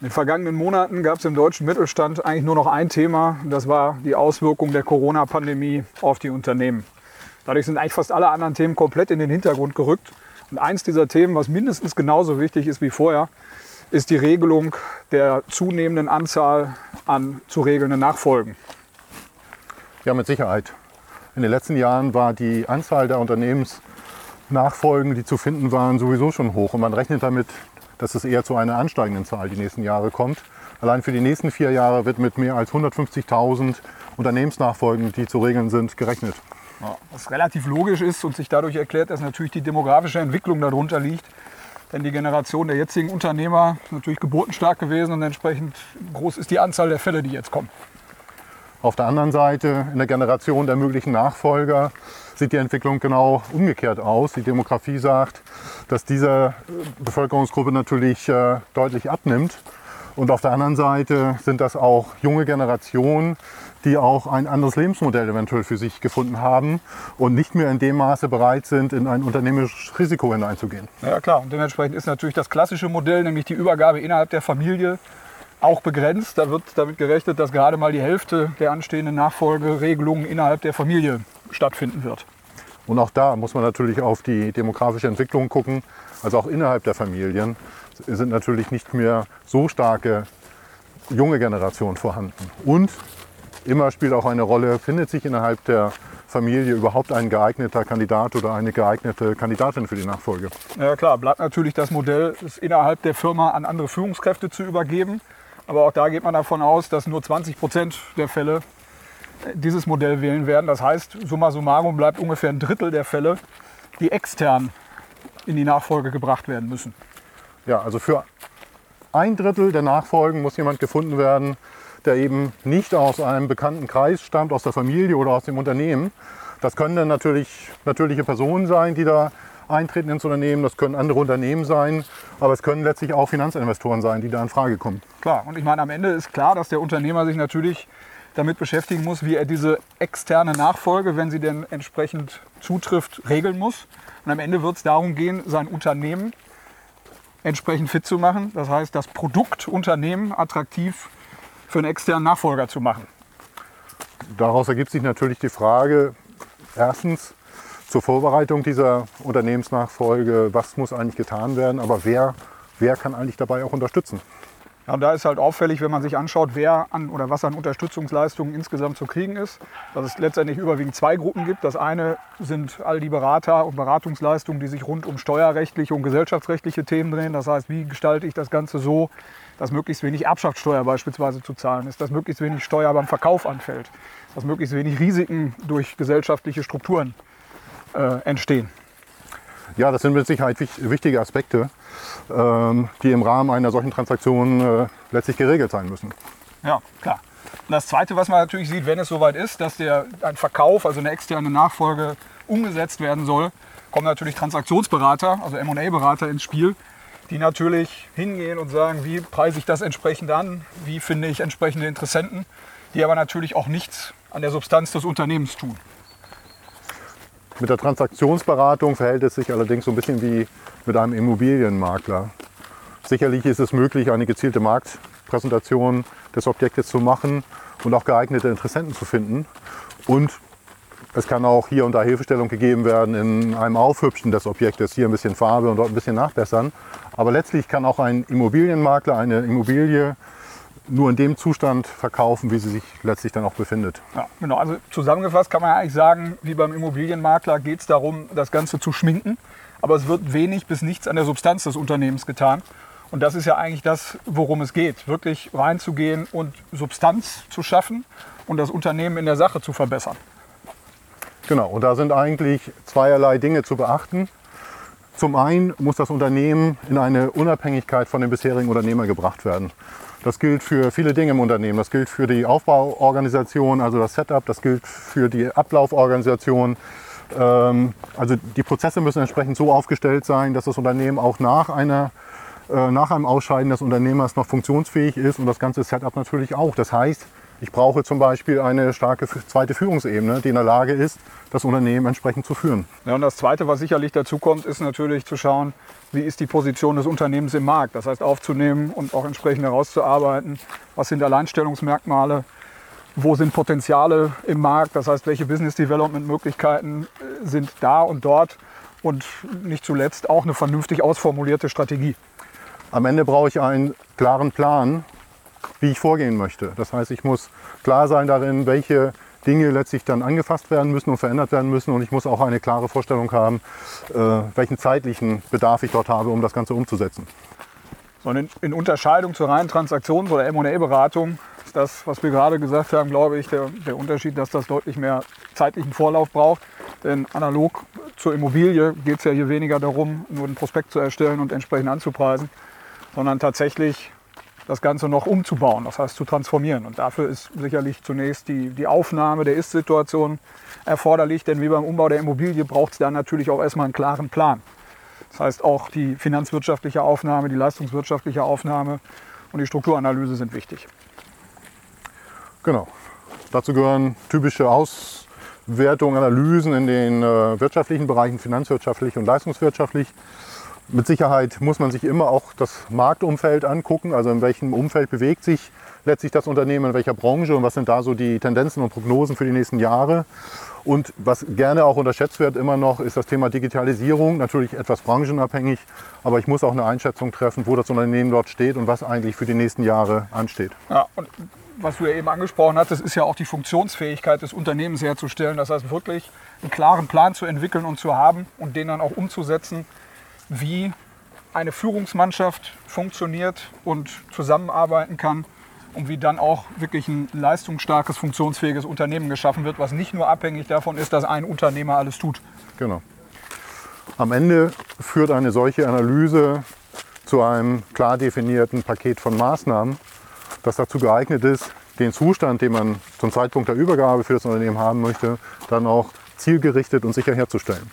In den vergangenen Monaten gab es im deutschen Mittelstand eigentlich nur noch ein Thema, das war die Auswirkung der Corona-Pandemie auf die Unternehmen. Dadurch sind eigentlich fast alle anderen Themen komplett in den Hintergrund gerückt. Und eins dieser Themen, was mindestens genauso wichtig ist wie vorher, ist die Regelung der zunehmenden Anzahl an zu regelnden Nachfolgen. Ja, mit Sicherheit. In den letzten Jahren war die Anzahl der Unternehmensnachfolgen, die zu finden waren, sowieso schon hoch. Und man rechnet damit, dass es eher zu einer ansteigenden Zahl die nächsten Jahre kommt. Allein für die nächsten vier Jahre wird mit mehr als 150.000 Unternehmensnachfolgen, die zu regeln sind, gerechnet. Was relativ logisch ist und sich dadurch erklärt, dass natürlich die demografische Entwicklung darunter liegt. Denn die Generation der jetzigen Unternehmer ist natürlich geburtenstark gewesen und entsprechend groß ist die Anzahl der Fälle, die jetzt kommen. Auf der anderen Seite, in der Generation der möglichen Nachfolger, sieht die Entwicklung genau umgekehrt aus. Die Demografie sagt, dass diese Bevölkerungsgruppe natürlich äh, deutlich abnimmt. Und auf der anderen Seite sind das auch junge Generationen, die auch ein anderes Lebensmodell eventuell für sich gefunden haben und nicht mehr in dem Maße bereit sind, in ein unternehmerisches Risiko hineinzugehen. Ja klar, und dementsprechend ist natürlich das klassische Modell, nämlich die Übergabe innerhalb der Familie, auch begrenzt. Da wird damit gerechnet, dass gerade mal die Hälfte der anstehenden Nachfolgeregelungen innerhalb der Familie stattfinden wird. Und auch da muss man natürlich auf die demografische Entwicklung gucken. Also auch innerhalb der Familien sind natürlich nicht mehr so starke junge Generationen vorhanden. Und immer spielt auch eine Rolle, findet sich innerhalb der Familie überhaupt ein geeigneter Kandidat oder eine geeignete Kandidatin für die Nachfolge? Ja klar, bleibt natürlich das Modell, es innerhalb der Firma an andere Führungskräfte zu übergeben. Aber auch da geht man davon aus, dass nur 20 Prozent der Fälle dieses Modell wählen werden. Das heißt, summa summarum bleibt ungefähr ein Drittel der Fälle, die extern in die Nachfolge gebracht werden müssen. Ja, also für ein Drittel der Nachfolgen muss jemand gefunden werden, der eben nicht aus einem bekannten Kreis stammt, aus der Familie oder aus dem Unternehmen. Das können dann natürlich natürliche Personen sein, die da eintreten ins Unternehmen. Das können andere Unternehmen sein, aber es können letztlich auch Finanzinvestoren sein, die da in Frage kommen. Klar, und ich meine, am Ende ist klar, dass der Unternehmer sich natürlich damit beschäftigen muss, wie er diese externe Nachfolge, wenn sie denn entsprechend zutrifft, regeln muss. Und am Ende wird es darum gehen, sein Unternehmen entsprechend fit zu machen. Das heißt, das Produktunternehmen attraktiv für einen externen Nachfolger zu machen. Daraus ergibt sich natürlich die Frage, erstens zur Vorbereitung dieser Unternehmensnachfolge, was muss eigentlich getan werden, aber wer, wer kann eigentlich dabei auch unterstützen? Ja, da ist halt auffällig, wenn man sich anschaut, wer an oder was an Unterstützungsleistungen insgesamt zu kriegen ist, dass es letztendlich überwiegend zwei Gruppen gibt. Das eine sind all die Berater und Beratungsleistungen, die sich rund um steuerrechtliche und gesellschaftsrechtliche Themen drehen. Das heißt, wie gestalte ich das Ganze so, dass möglichst wenig Erbschaftssteuer beispielsweise zu zahlen ist, dass möglichst wenig Steuer beim Verkauf anfällt, dass möglichst wenig Risiken durch gesellschaftliche Strukturen äh, entstehen. Ja, das sind mit Sicherheit wichtige Aspekte, ähm, die im Rahmen einer solchen Transaktion äh, letztlich geregelt sein müssen. Ja, klar. Und das Zweite, was man natürlich sieht, wenn es soweit ist, dass der, ein Verkauf, also eine externe Nachfolge umgesetzt werden soll, kommen natürlich Transaktionsberater, also M&A-Berater ins Spiel, die natürlich hingehen und sagen, wie preise ich das entsprechend an, wie finde ich entsprechende Interessenten, die aber natürlich auch nichts an der Substanz des Unternehmens tun. Mit der Transaktionsberatung verhält es sich allerdings so ein bisschen wie mit einem Immobilienmakler. Sicherlich ist es möglich, eine gezielte Marktpräsentation des Objektes zu machen und auch geeignete Interessenten zu finden. Und es kann auch hier und da Hilfestellung gegeben werden in einem Aufhübschen des Objektes, hier ein bisschen Farbe und dort ein bisschen nachbessern. Aber letztlich kann auch ein Immobilienmakler eine Immobilie nur in dem Zustand verkaufen, wie sie sich letztlich dann auch befindet. Ja, genau. Also zusammengefasst kann man eigentlich sagen, wie beim Immobilienmakler geht es darum, das Ganze zu schminken. Aber es wird wenig bis nichts an der Substanz des Unternehmens getan. Und das ist ja eigentlich das, worum es geht. Wirklich reinzugehen und Substanz zu schaffen und das Unternehmen in der Sache zu verbessern. Genau, und da sind eigentlich zweierlei Dinge zu beachten. Zum einen muss das Unternehmen in eine Unabhängigkeit von dem bisherigen Unternehmer gebracht werden. Das gilt für viele Dinge im Unternehmen. Das gilt für die Aufbauorganisation, also das Setup. Das gilt für die Ablauforganisation. Ähm, also die Prozesse müssen entsprechend so aufgestellt sein, dass das Unternehmen auch nach, einer, äh, nach einem Ausscheiden des Unternehmers noch funktionsfähig ist und das ganze Setup natürlich auch. Das heißt, Ich brauche zum Beispiel eine starke zweite Führungsebene, die in der Lage ist, das Unternehmen entsprechend zu führen. Ja, und das Zweite, was sicherlich dazu kommt, ist natürlich zu schauen, wie ist die Position des Unternehmens im Markt. Das heißt, aufzunehmen und auch entsprechend herauszuarbeiten, was sind Alleinstellungsmerkmale, wo sind Potenziale im Markt, das heißt, welche Business Development Möglichkeiten äh, sind da und dort und nicht zuletzt auch eine vernünftig ausformulierte Strategie. Am Ende brauche ich einen klaren Plan, wie ich vorgehen möchte. Das heißt, ich muss klar sein darin, welche Dinge letztlich dann angefasst werden müssen und verändert werden müssen. Und ich muss auch eine klare Vorstellung haben, äh, welchen zeitlichen Bedarf ich dort habe, um das Ganze umzusetzen. So, in, in Unterscheidung zur reinen Transaktions- oder M&A-Beratung ist das, was wir gerade gesagt haben, glaube ich, der, der Unterschied, dass das deutlich mehr zeitlichen Vorlauf braucht. Denn analog zur Immobilie geht es ja hier weniger darum, nur einen Prospekt zu erstellen und entsprechend anzupreisen, sondern tatsächlich das Ganze noch umzubauen, das heißt zu transformieren. Und dafür ist sicherlich zunächst die, die Aufnahme der Ist-Situation erforderlich, denn wie beim Umbau der Immobilie braucht es dann natürlich auch erstmal einen klaren Plan. Das heißt, auch die finanzwirtschaftliche Aufnahme, die leistungswirtschaftliche Aufnahme und die Strukturanalyse sind wichtig. Genau. Dazu gehören typische Auswertungen, Analysen in den äh, wirtschaftlichen Bereichen, finanzwirtschaftlich und leistungswirtschaftlich. Mit Sicherheit muss man sich immer auch das Marktumfeld angucken, also in welchem Umfeld bewegt sich letztlich das Unternehmen, in welcher Branche und was sind da so die Tendenzen und Prognosen für die nächsten Jahre. Und was gerne auch unterschätzt wird immer noch, ist das Thema Digitalisierung. Natürlich etwas branchenabhängig, aber ich muss auch eine Einschätzung treffen, wo das Unternehmen dort steht und was eigentlich für die nächsten Jahre ansteht. Ja, und was du ja eben angesprochen hattest, ist ja auch die Funktionsfähigkeit des Unternehmens herzustellen. Das heißt wirklich einen klaren Plan zu entwickeln und zu haben und den dann auch umzusetzen wie eine Führungsmannschaft funktioniert und zusammenarbeiten kann und wie dann auch wirklich ein leistungsstarkes, funktionsfähiges Unternehmen geschaffen wird, was nicht nur abhängig davon ist, dass ein Unternehmer alles tut. Genau. Am Ende führt eine solche Analyse zu einem klar definierten Paket von Maßnahmen, das dazu geeignet ist, den Zustand, den man zum Zeitpunkt der Übergabe für das Unternehmen haben möchte, dann auch zielgerichtet und sicher herzustellen.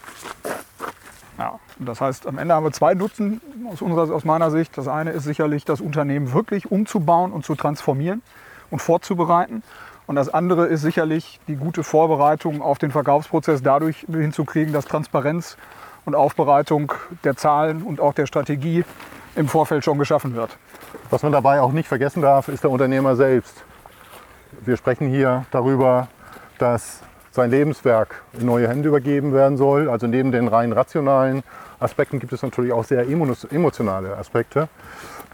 Das heißt, am Ende haben wir zwei Nutzen aus, unserer, aus meiner Sicht. Das eine ist sicherlich, das Unternehmen wirklich umzubauen und zu transformieren und vorzubereiten. Und das andere ist sicherlich die gute Vorbereitung auf den Verkaufsprozess dadurch hinzukriegen, dass Transparenz und Aufbereitung der Zahlen und auch der Strategie im Vorfeld schon geschaffen wird. Was man dabei auch nicht vergessen darf, ist der Unternehmer selbst. Wir sprechen hier darüber, dass sein Lebenswerk in neue Hände übergeben werden soll. Also neben den rein rationalen Aspekten gibt es natürlich auch sehr emotionale Aspekte.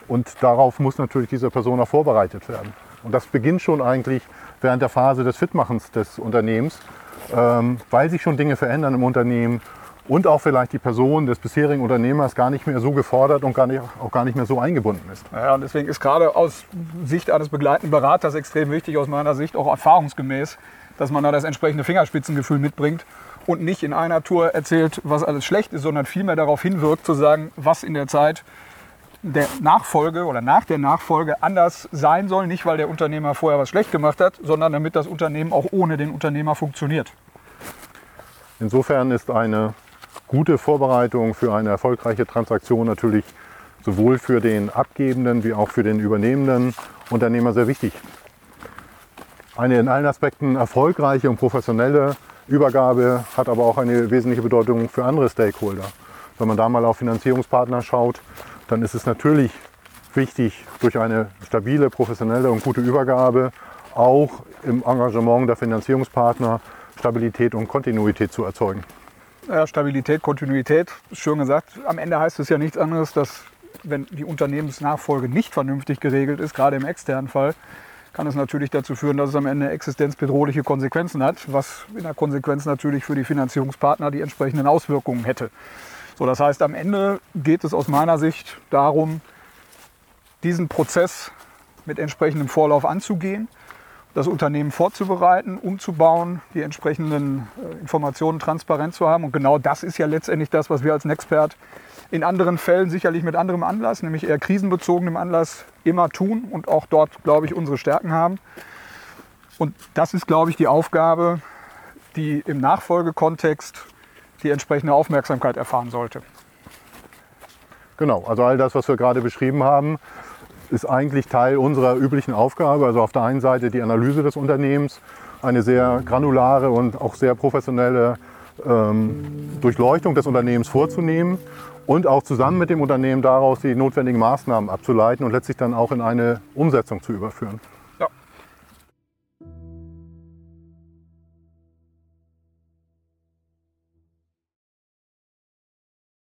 Und darauf muss natürlich diese Person auch vorbereitet werden. Und das beginnt schon eigentlich während der Phase des Fitmachens des Unternehmens, ähm, weil sich schon Dinge verändern im Unternehmen und auch vielleicht die Person des bisherigen Unternehmers gar nicht mehr so gefordert und gar nicht, auch gar nicht mehr so eingebunden ist. Ja, und deswegen ist gerade aus Sicht eines begleitenden Beraters extrem wichtig, aus meiner Sicht auch erfahrungsgemäß, dass man da das entsprechende Fingerspitzengefühl mitbringt und nicht in einer Tour erzählt, was alles schlecht ist, sondern vielmehr darauf hinwirkt, zu sagen, was in der Zeit der Nachfolge oder nach der Nachfolge anders sein soll. Nicht, weil der Unternehmer vorher was schlecht gemacht hat, sondern damit das Unternehmen auch ohne den Unternehmer funktioniert. Insofern ist eine gute Vorbereitung für eine erfolgreiche Transaktion natürlich sowohl für den abgebenden wie auch für den übernehmenden Unternehmer sehr wichtig. Eine in allen Aspekten erfolgreiche und professionelle Übergabe hat aber auch eine wesentliche Bedeutung für andere Stakeholder. Wenn man da mal auf Finanzierungspartner schaut, dann ist es natürlich wichtig, durch eine stabile, professionelle und gute Übergabe auch im Engagement der Finanzierungspartner Stabilität und Kontinuität zu erzeugen. Ja, Stabilität, Kontinuität, schön gesagt. Am Ende heißt es ja nichts anderes, dass wenn die Unternehmensnachfolge nicht vernünftig geregelt ist, gerade im externen Fall, kann es natürlich dazu führen, dass es am Ende existenzbedrohliche Konsequenzen hat, was in der Konsequenz natürlich für die Finanzierungspartner die entsprechenden Auswirkungen hätte. So, das heißt, am Ende geht es aus meiner Sicht darum, diesen Prozess mit entsprechendem Vorlauf anzugehen, das Unternehmen vorzubereiten, umzubauen, die entsprechenden äh, Informationen transparent zu haben. Und genau das ist ja letztendlich das, was wir als Nexpert in anderen Fällen sicherlich mit anderem Anlass, nämlich eher krisenbezogenem Anlass, immer tun und auch dort, glaube ich, unsere Stärken haben. Und das ist, glaube ich, die Aufgabe, die im Nachfolgekontext die entsprechende Aufmerksamkeit erfahren sollte. Genau, also all das, was wir gerade beschrieben haben, ist eigentlich Teil unserer üblichen Aufgabe. Also auf der einen Seite die Analyse des Unternehmens, eine sehr granulare und auch sehr professionelle Durchleuchtung des Unternehmens vorzunehmen und auch zusammen mit dem Unternehmen daraus die notwendigen Maßnahmen abzuleiten und letztlich dann auch in eine Umsetzung zu überführen.